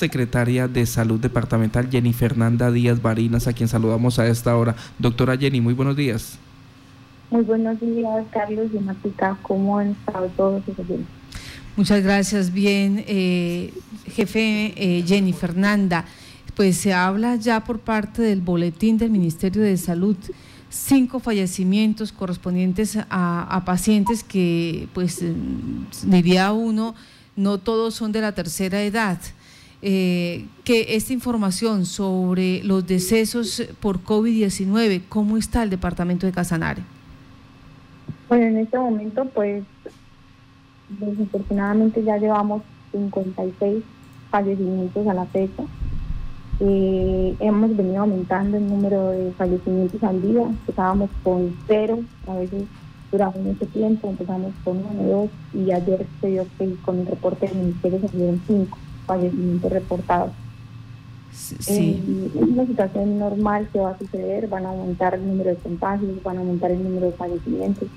secretaria de Salud Departamental Jenny Fernanda Díaz Barinas, a quien saludamos a esta hora. Doctora Jenny, muy buenos días. Muy buenos días, Carlos y Matica. ¿Cómo han estado todos? Muchas gracias. Bien, eh, jefe eh, Jenny Fernanda, pues se habla ya por parte del boletín del Ministerio de Salud cinco fallecimientos correspondientes a, a pacientes que, pues, diría uno, no todos son de la tercera edad eh, que esta información sobre los decesos por COVID-19, ¿cómo está el departamento de Casanare? Bueno, en este momento, pues, desafortunadamente ya llevamos 56 fallecimientos a la fecha. Eh, hemos venido aumentando el número de fallecimientos al día. Empezábamos con cero, a veces durante mucho tiempo, empezamos con uno, dos, y ayer se dio que con el reporte del Ministerio se dieron cinco fallecimientos reportados. Sí. Eh, es una situación normal que va a suceder, van a aumentar el número de contagios, van a aumentar el número de fallecimientos.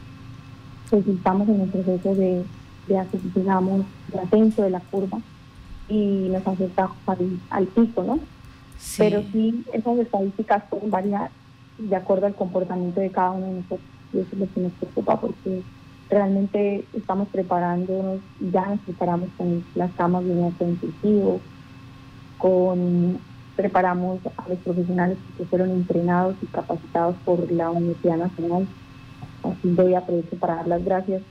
Pues estamos en el proceso de, de digamos, de ascenso de la curva y nos afecta al, al pico, ¿no? Pero sí, esas estadísticas pueden variar de acuerdo al comportamiento de cada uno de nosotros y eso es lo que nos preocupa porque realmente estamos preparándonos, ya nos preparamos con las camas de un intensivo, con preparamos a los profesionales que fueron entrenados y capacitados por la Universidad Nacional. Así voy a aprovechar para dar las gracias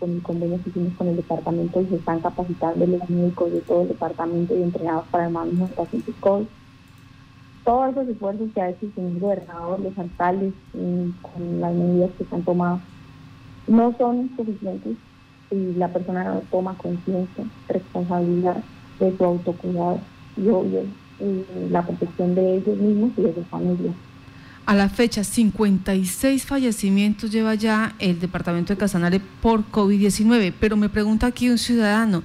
con el convenio que hicimos con el departamento y se están capacitando los médicos de todo el departamento y entrenados para el manejo de pacientes COVID. Todos esos esfuerzos que ha hecho el señor gobernador, los alcaldes, con las medidas que se han tomado no son suficientes si la persona no toma conciencia, responsabilidad de su autocuidado y obvio la protección de ellos mismos y de su familia. A la fecha, 56 fallecimientos lleva ya el departamento de Casanare por COVID-19, pero me pregunta aquí un ciudadano,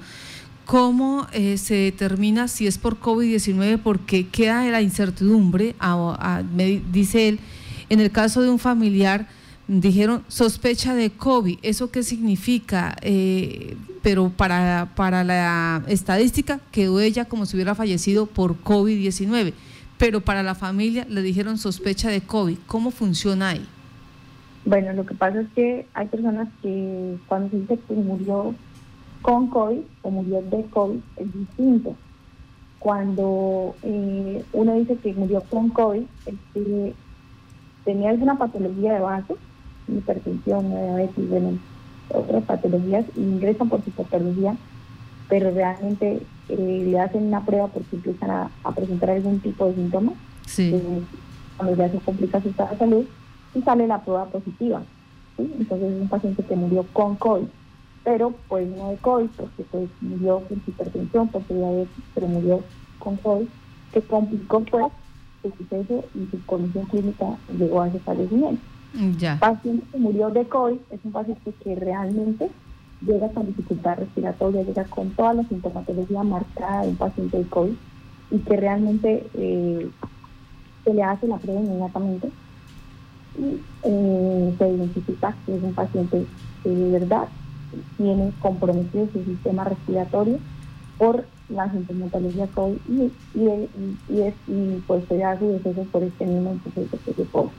¿cómo eh, se determina si es por COVID-19? Porque queda la incertidumbre, me dice él, en el caso de un familiar, dijeron sospecha de COVID. ¿Eso qué significa? Eh, pero para, para la estadística quedó ella como si hubiera fallecido por COVID-19. Pero para la familia le dijeron sospecha de COVID. ¿Cómo funciona ahí? Bueno, lo que pasa es que hay personas que cuando se dice que murió con COVID o murió de COVID es distinto. Cuando eh, uno dice que murió con COVID, es que tenía alguna patología de base hipertensión, diabetes, bueno, otras patologías, ingresan por su patología, pero realmente eh, le hacen una prueba porque empiezan a, presentar algún tipo de síntomas. Sí. Eh, cuando ya se complica su estado de salud y sale la prueba positiva. Entonces es un paciente que murió con COVID, pero pues no de COVID, porque pues murió su hipertensión, por su diabetes, pero murió con COVID, que complicó pues su suceso y su condición clínica llegó a ese fallecimiento. Ya. paciente que murió de COVID es un paciente que realmente llega con dificultad respiratoria, llega con toda la sintomatología marcada de un paciente de COVID y que realmente eh, se le hace la prueba inmediatamente y eh, se identifica que es un paciente que de verdad tiene comprometido su sistema respiratorio por la sintomatología COVID y, y, es, y pues se hace deceso por este mismo proceso se COVID.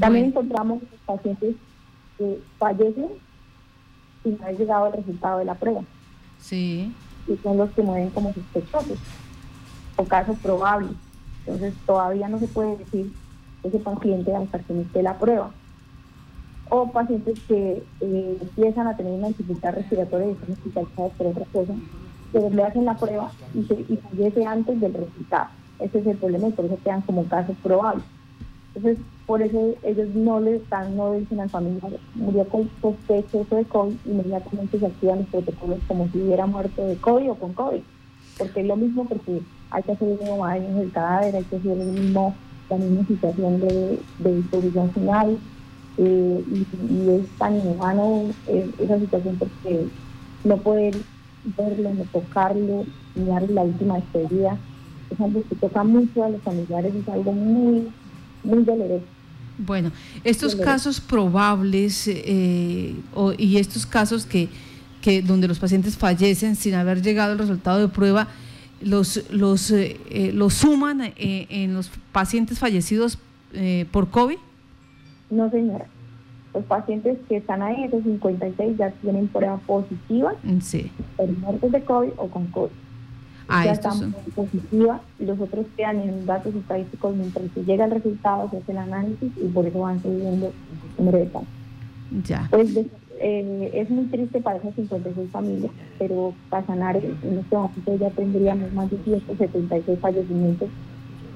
También encontramos pacientes que fallecen sin haber llegado al resultado de la prueba. Sí. Y son los que mueren como sospechosos o casos probables. Entonces todavía no se puede decir ese paciente hasta que no esté la prueba. O pacientes que eh, empiezan a tener una dificultad respiratoria y están hospitalizados por otra cosa, pero le hacen la prueba y, se, y fallece antes del resultado. Ese es el problema y por eso quedan como casos probables. Entonces, por eso ellos no le están, no dicen al familiar, murió con sospechoso de COVID, inmediatamente se activan los protocolos como si hubiera muerto de COVID o con COVID. Porque es lo mismo, porque hay que hacer el mismo años del cadáver, hay que hacer el mismo, la misma situación de, de final. Eh, y, es tan inhumano eh, esa situación porque no poder verlo, no tocarlo, ni darle la última despedida, es algo que toca mucho a los familiares, es algo muy muy Bueno, estos casos probables eh, y estos casos que, que donde los pacientes fallecen sin haber llegado al resultado de prueba, los, los, eh, los suman en los pacientes fallecidos por COVID? No, señora. Los pacientes que están ahí, esos 56, ya tienen prueba positiva sí. por muertes de COVID o con COVID. Ah, ya están positiva los otros quedan en datos estadísticos mientras se llega el resultado, se hace el análisis y por eso van subiendo el número de casos. Ya. Pues eh, es muy triste para esas 56 familias, pero para sanar en este momento ya tendríamos más de 176 fallecimientos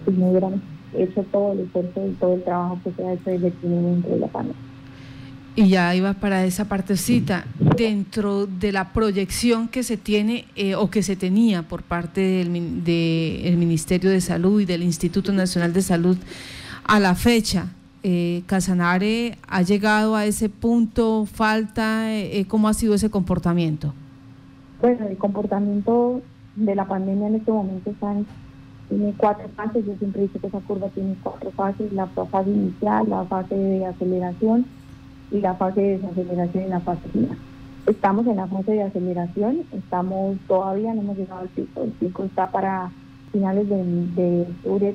si no hubieran hecho todo el esfuerzo y todo el trabajo que se ha hecho desde el primer momento de la pandemia. Y ya iba para esa partecita, dentro de la proyección que se tiene eh, o que se tenía por parte del de Ministerio de Salud y del Instituto Nacional de Salud a la fecha, eh, Casanare ha llegado a ese punto, falta, eh, ¿cómo ha sido ese comportamiento? Bueno, el comportamiento de la pandemia en este momento está en, tiene cuatro fases, yo siempre digo que esa curva tiene cuatro fases, la fase inicial, la fase de aceleración, y la fase de desaceleración y la fase final. Estamos en la fase de aceleración, estamos todavía, no hemos llegado al pico, el pico está para finales de, de octubre,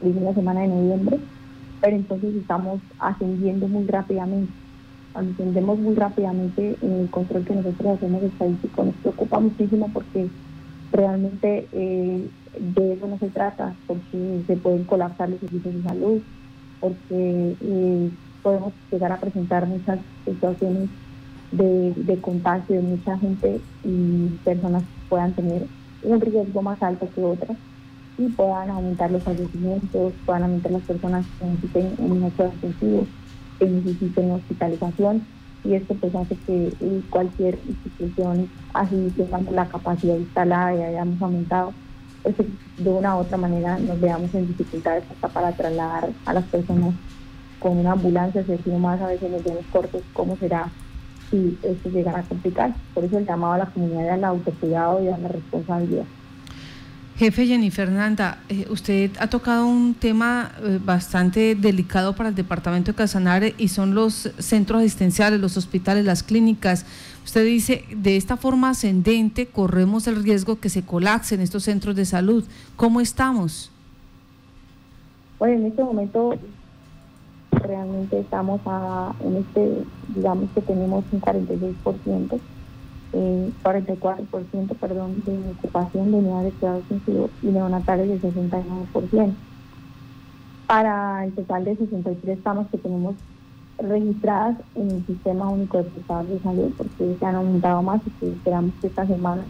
primera semana de noviembre, pero entonces estamos ascendiendo muy rápidamente. Ascendemos muy rápidamente en el control que nosotros hacemos estadístico. Nos preocupa muchísimo porque realmente eh, de eso no se trata, porque se pueden colapsar los servicios de salud, porque eh, podemos llegar a presentar muchas situaciones de, de contagio de mucha gente y personas puedan tener un riesgo más alto que otras y puedan aumentar los fallecimientos, puedan aumentar las personas que necesiten un hecho intensivo, que necesiten hospitalización. Y esto pues hace que eh, cualquier institución así tengamos la capacidad instalada y hayamos aumentado, pues de una u otra manera nos veamos en dificultades hasta para trasladar a las personas con una ambulancia, si decimos más a veces los días cortos, cómo será si esto llegara a complicar. Por eso el llamado a la comunidad al autocuidado y a la responsabilidad. Jefe Jenny Fernanda, eh, usted ha tocado un tema eh, bastante delicado para el departamento de Casanare y son los centros asistenciales, los hospitales, las clínicas. Usted dice, de esta forma ascendente corremos el riesgo que se colapsen estos centros de salud. ¿Cómo estamos? Bueno, en este momento realmente estamos a, en este, digamos que tenemos un 46%, eh, 44% perdón, de ocupación de unidades de cuidados intensivos y neonatales de 69%. Para el total de 63 estamos que tenemos registradas en el Sistema Único de Prestadores de Salud, porque se han aumentado más y que esperamos que esta semana,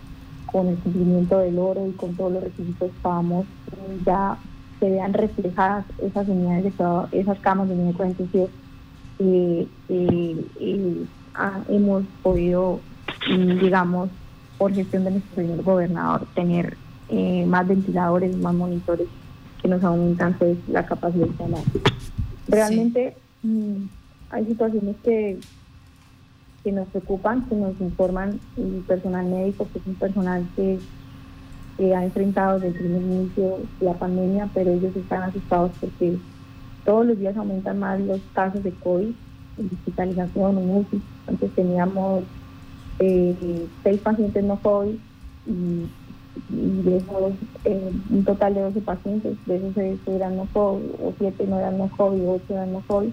con el cumplimiento del oro y con todos los requisitos, podamos ya se vean reflejadas esas unidades de esas camas de unidad de y, y, ah, hemos podido, mm, digamos, por gestión de nuestro señor gobernador, tener eh, más ventiladores, más monitores que nos aumentan pues, la capacidad de salar. Realmente mm, hay situaciones que, que nos preocupan, que nos informan el personal médico, que es un personal que que ha enfrentado desde el inicio la pandemia, pero ellos están asustados porque todos los días aumentan más los casos de COVID, hospitalización, en UCI. Antes teníamos eh, seis pacientes no COVID y, de esos, eh, un total de 12 pacientes, de esos seis eran no COVID, o siete no eran no COVID, ocho eran no COVID,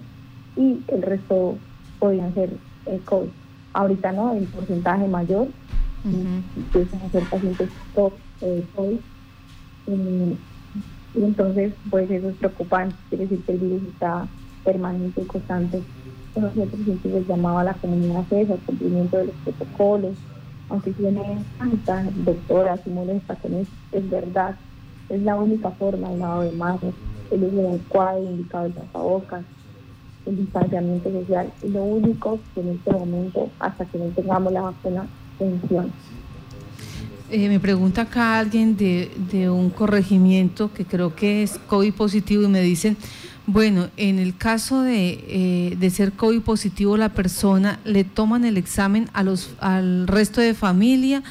y el resto podían ser eh, COVID. Ahorita no, el porcentaje mayor, empiezan a ser pacientes COVID eh, y, entonces, pues eso es preocupante, quiere decir que el virus está permanente y constante. Nosotros siempre les llamaba a la comunidad a al cumplimiento de los protocolos, aunque tiene tanta doctora, si molesta con eso, es verdad, es la única forma, el lado de manos, el uso adecuado, el indicado de tapabocas, el distanciamiento social, es lo único que en este momento, hasta que no tengamos la vacuna, funciona. Eh, me pregunta acá alguien de, un corregimiento que creo que es COVID positivo y me dicen, bueno, en el caso de, eh, de ser COVID positivo la persona, ¿le toman el examen a los, al resto de familia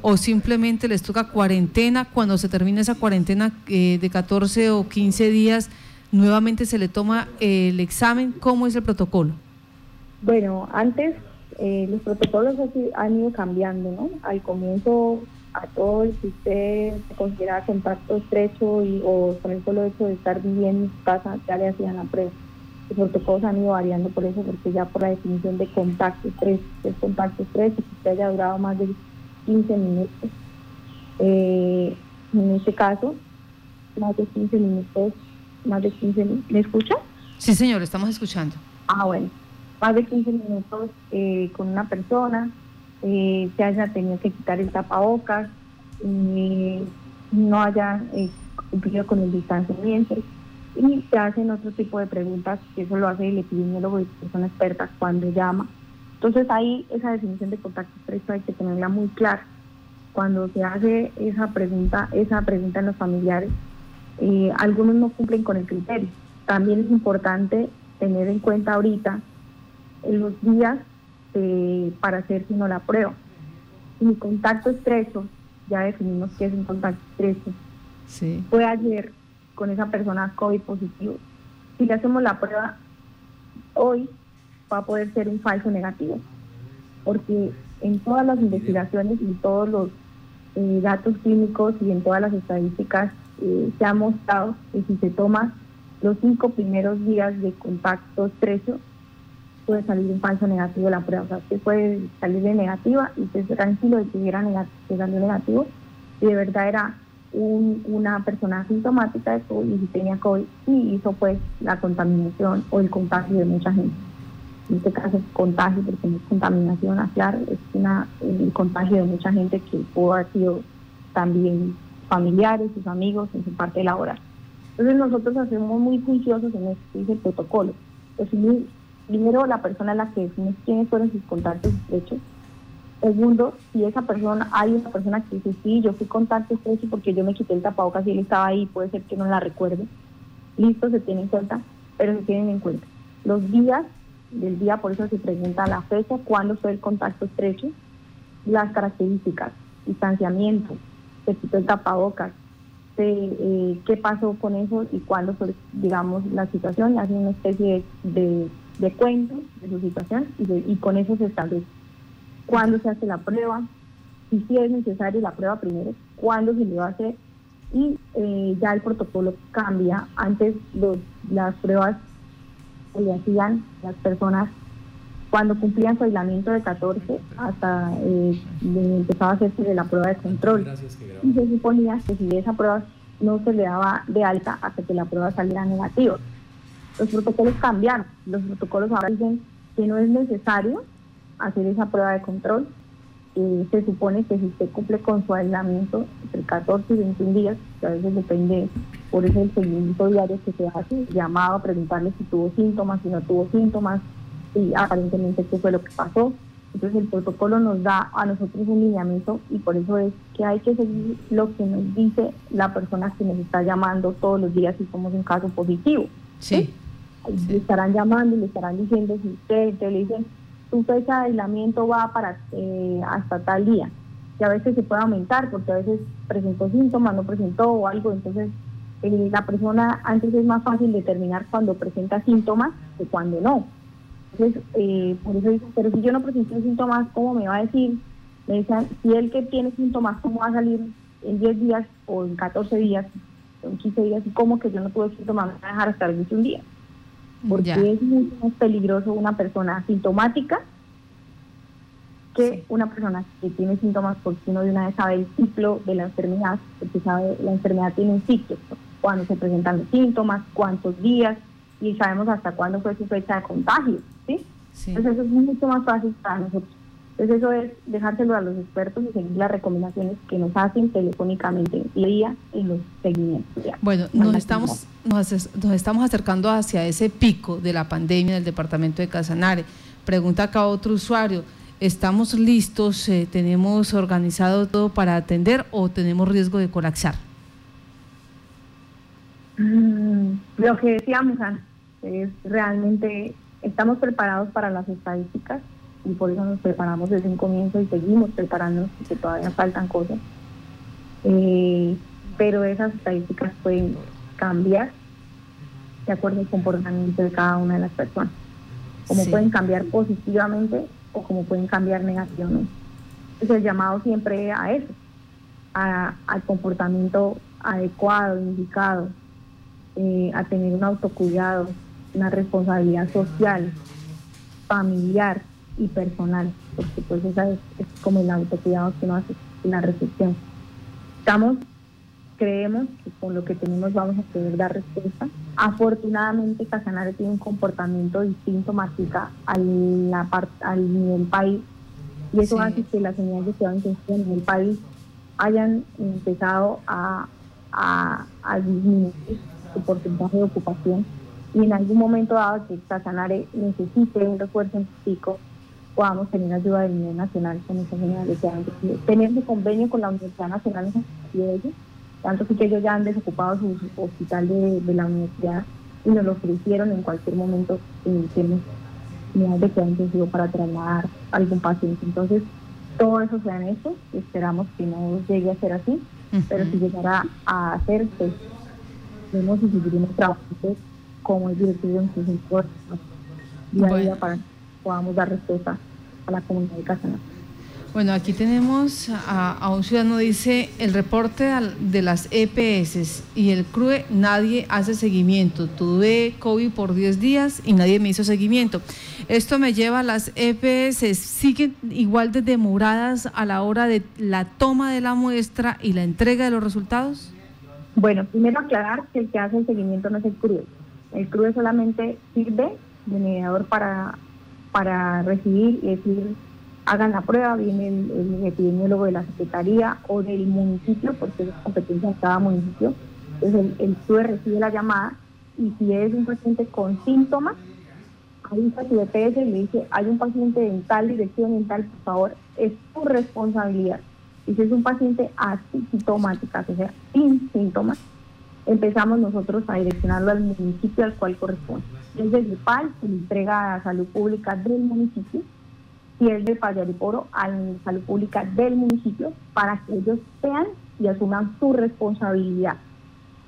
o simplemente les toca cuarentena? Cuando se termina esa cuarentena eh, de 14 o 15 días, nuevamente se le toma el examen. ¿Cómo es el protocolo? Bueno, antes los protocolos han ido cambiando, ¿no? Al comienzo a todos si usted se considera contacto estrecho y, o con el solo hecho de estar viviendo en su casa, ya le hacían la prueba. Los protocolos han ido variando por eso, porque ya por la definición de contacto estrecho, es contacto estrecho, que usted haya durado más de 15 minutos. Eh, en este caso, más de 15 minutos, más de 15 minutos. ¿Me escucha? Sí, señor, estamos escuchando. Ah, bueno. Más de 15 minutos eh, con una persona, eh, se haya tenido que quitar el tapabocas, eh, no haya eh, cumplido con el distanciamiento y se hacen otro tipo de preguntas, que eso lo hace el epidemiólogo y persona experta cuando llama. Entonces ahí esa definición de contacto estrecho hay que tenerla muy clara. Cuando se hace esa pregunta, esa pregunta en los familiares, eh, algunos no cumplen con el criterio. También es importante tener en cuenta ahorita los días eh, para hacer sino la prueba. Mi contacto estrecho, ya definimos que es un contacto estrecho, Sí. fue ayer con esa persona COVID positivo. Si le hacemos la prueba hoy, va a poder ser un falso negativo, porque en todas las investigaciones y todos los eh, datos clínicos y en todas las estadísticas eh, se ha mostrado que si se toma los cinco primeros días de contacto estrecho, puede salir un falso negativo la prueba. O sea, usted puede salir de negativa y esté tranquilo de que, era nega- que salió negativo y de verdad era un- una persona asintomática de COVID y tenía COVID y hizo pues la contaminación o el contagio de mucha gente. En este caso es contagio porque no es contaminación, aclaro, es una, el contagio de mucha gente que pudo haber sido también familiares, sus amigos en su parte laboral. Entonces nosotros hacemos muy juiciosos en dice el protocolo. Primero la persona a la que define quiénes fueron sus contactos estrechos. Segundo, si esa persona, hay una persona que dice, sí, yo fui contacto estrecho porque yo me quité el tapabocas y él estaba ahí, puede ser que no la recuerde. Listo, se tiene en cuenta, pero se tienen en cuenta. Los días del día, por eso se pregunta la fecha, cuándo fue el contacto estrecho, las características, distanciamiento, se quitó el tapabocas, eh, qué pasó con eso y cuándo fue, digamos, la situación, y hacen una especie de, de cuento de su situación y, de- y con eso se establece cuándo se hace la prueba, y si es necesario la prueba primero, cuándo se le va a hacer y eh, ya el protocolo cambia. Antes los, las pruebas se le hacían las personas cuando cumplían su aislamiento de 14 hasta eh, empezaba a hacerse la prueba de control. Y se suponía que si esa prueba no se le daba de alta hasta que la prueba saliera negativa. Los protocolos cambiaron. Los protocolos ahora dicen que no es necesario hacer esa prueba de control. Eh, se supone que si usted cumple con su aislamiento entre 14 y 21 días, que a veces depende, por eso el seguimiento diario que se hace, llamado a preguntarle si tuvo síntomas, si no tuvo síntomas, y aparentemente qué fue lo que pasó. Entonces el protocolo nos da a nosotros un lineamiento y por eso es que hay que seguir lo que nos dice la persona que nos está llamando todos los días si somos un caso positivo. Sí. Le estarán llamando y le estarán diciendo si usted, usted le dicen tu fecha de aislamiento va para eh, hasta tal día. Y a veces se puede aumentar porque a veces presentó síntomas, no presentó o algo. Entonces, eh, la persona antes es más fácil determinar cuando presenta síntomas que cuando no. Entonces, eh, por eso digo, pero si yo no presenté síntomas, ¿cómo me va a decir? Me decían, si el que tiene síntomas, ¿cómo va a salir en 10 días o en 14 días, o en 15 días? ¿Y cómo que yo no tuve síntomas? Me va a dejar hasta el 21 días porque Ya. es mucho más peligroso una persona asintomática que Sí. una persona que tiene síntomas porque uno de una vez sabe el ciclo de la enfermedad, porque sabe la enfermedad tiene un ciclo, cuando se presentan los síntomas, cuántos días y sabemos hasta cuándo fue su fecha de contagio, ¿sí? Sí. Entonces eso es mucho más fácil para nosotros. Entonces eso es dejárselo a los expertos y seguir las recomendaciones que nos hacen telefónicamente el día en los seguimientos. ya. Bueno, nos estamos, nos, nos estamos acercando hacia ese pico de la pandemia del departamento de Casanare. Pregunta acá otro usuario, ¿estamos listos, eh, tenemos organizado todo para atender o tenemos riesgo de colapsar? Mm, Lo que decíamos antes, es realmente estamos preparados para las estadísticas y por eso nos preparamos desde un comienzo y seguimos preparándonos porque todavía faltan cosas. Eh, pero esas estadísticas pueden cambiar de acuerdo al comportamiento de cada una de las personas. Como Sí. pueden cambiar positivamente o como pueden cambiar negativamente. Entonces el llamado siempre a eso, al comportamiento adecuado, indicado, eh, a tener un autocuidado, una responsabilidad social, familiar y personal, porque pues esa es, como el autocuidado que uno hace, la reflexión. Estamos, creemos que con lo que tenemos vamos a poder dar respuesta. Afortunadamente Casanare tiene un comportamiento distinto, Martica, al, la al nivel país, y eso hace que las unidades de cuidado intensivo en el país hayan empezado a, a, a disminuir su porcentaje de ocupación y en algún momento dado que Casanare necesite un refuerzo en pico, podamos tener ayuda del nivel nacional con esa que Tener ese convenio con la Universidad Nacional de ellos, tanto que ellos ya han desocupado su hospital de, la universidad y nos lo ofrecieron en cualquier momento en tenemos unidades de intensivo para trasladar a algún paciente. Entonces, todo eso se han hecho, esperamos que no llegue a ser así, pero si llegara a hacerse, pues vemos y seguiremos trabajando como el director de un día a día para que podamos dar respuesta a la comunidad de Casanare. Bueno, aquí tenemos a, un ciudadano, dice, el reporte de las EPS y el CRUE, nadie hace seguimiento. Tuve COVID por 10 días y nadie me hizo seguimiento. Esto me lleva a las EPS, ¿siguen igual de demoradas a la hora de la toma de la muestra y la entrega de los resultados? Bueno, primero aclarar que el que hace el seguimiento no es el CRUE. El CRUE solamente sirve de mediador para, para recibir y decir hagan la prueba, viene el, epidemiólogo de la Secretaría o del municipio, porque es competencia de cada municipio. Entonces el, el recibe la llamada y si es un paciente con síntomas, avisa su EPS y le dice, hay un paciente en tal dirección, en tal, por favor, es tu responsabilidad. Y si es un paciente asintomático, o sea, sin síntomas, empezamos nosotros a direccionarlo al municipio al cual corresponde. Desde el PAL se le entrega a Salud Pública del municipio y es de Payariporo a salud pública del municipio para que ellos sean y asuman su responsabilidad.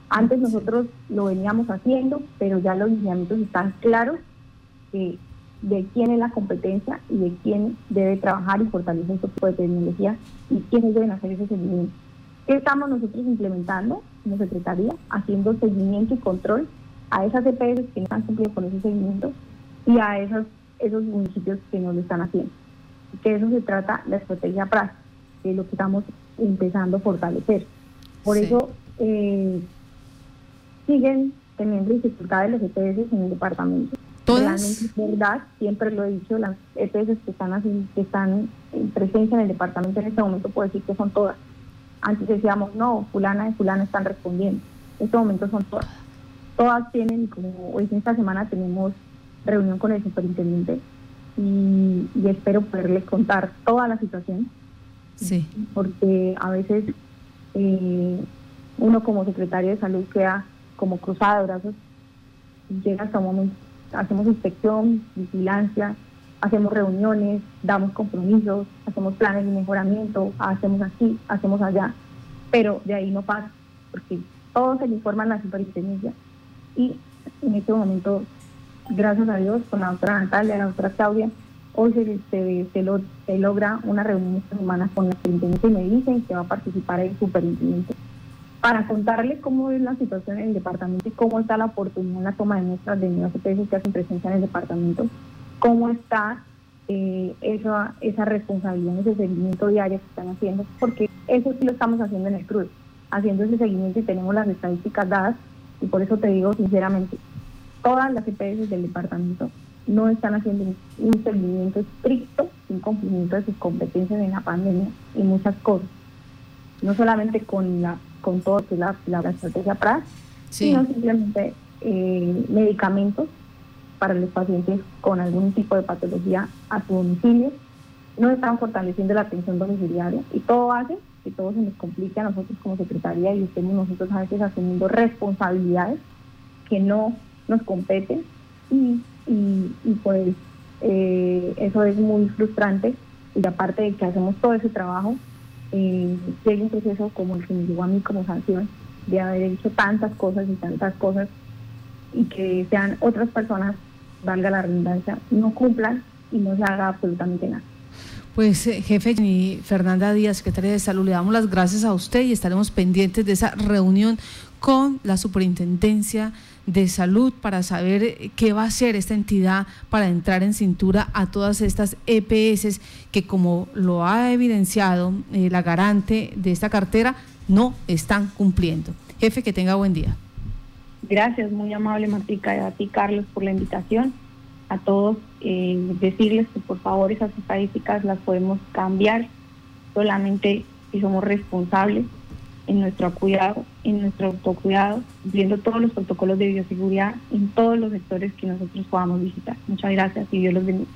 Antes nosotros lo veníamos haciendo, pero ya los lineamientos están claros de quién es la competencia y de quién debe trabajar y fortalecer este tipo de tecnología y quiénes deben hacer ese seguimiento. ¿Qué estamos nosotros implementando como Secretaría? Haciendo seguimiento y control a esas EPS que no han cumplido con ese seguimiento y a esos, esos municipios que no lo están haciendo que eso se trata la estrategia PRAS, que es lo que estamos empezando a fortalecer. Por eso eh, siguen teniendo dificultades los EPS en el departamento. ¿Todas? es verdad, siempre lo he dicho, las EPS que están, así, que están en presencia en el departamento en este momento puedo decir que son todas. Antes decíamos, no, fulana y fulana están respondiendo. En este momento son todas. Todas tienen, como hoy en esta semana tenemos reunión con el superintendente y, espero poderles contar toda la situación. Sí. Porque a veces eh, uno como secretario de salud queda como cruzada de brazos, llega hasta un momento, hacemos inspección, vigilancia, hacemos reuniones, damos compromisos, hacemos planes de mejoramiento, hacemos aquí, hacemos allá, pero de ahí no pasa, porque todos se le informan la superintendencia y en este momento gracias a Dios, con la doctora Natalia, la doctora Claudia, hoy se, se, logra una reunión esta semana con la superintendente y me dicen que va a participar el superintendente. Para contarles cómo es la situación en el departamento y cómo está la oportunidad en la toma de muestras de nuevas EPS que hacen presencia en el departamento, cómo está eh, esa, esa responsabilidad, ese seguimiento diario que están haciendo, porque eso sí lo estamos haciendo en el CRUD, haciendo ese seguimiento y tenemos las estadísticas dadas y por eso te digo sinceramente, todas las EPS del departamento no están haciendo un seguimiento estricto, un cumplimiento de sus competencias en la pandemia y muchas cosas. No solamente con la con todo que la, la, estrategia PRAS, sino simplemente eh, medicamentos para los pacientes con algún tipo de patología a su domicilio. No están fortaleciendo la atención domiciliaria y todo hace que todo se nos complique a nosotros como secretaría y estemos nosotros a veces asumiendo responsabilidades que no nos competen y, y, pues eh, eso es muy frustrante y aparte de que hacemos todo ese trabajo, eh, llega un proceso como el que me llegó a mí como sanción de haber hecho tantas cosas y tantas cosas y que sean otras personas, valga la redundancia, no cumplan y no se haga absolutamente nada. Pues eh, jefe Fernanda Díaz, secretaria de Salud, le damos las gracias a usted y estaremos pendientes de esa reunión con la Superintendencia de Salud para saber eh, qué va a hacer esta entidad para entrar en cintura a todas estas EPS que como lo ha evidenciado eh, la garante de esta cartera, no están cumpliendo. Jefe, que tenga buen día. Gracias, muy amable Martica y a ti Carlos por la invitación a todos eh, decirles que por favor esas estadísticas las podemos cambiar solamente si somos responsables en nuestro cuidado, en nuestro autocuidado, cumpliendo todos los protocolos de bioseguridad en todos los sectores que nosotros podamos visitar. Muchas gracias y Dios los bendiga.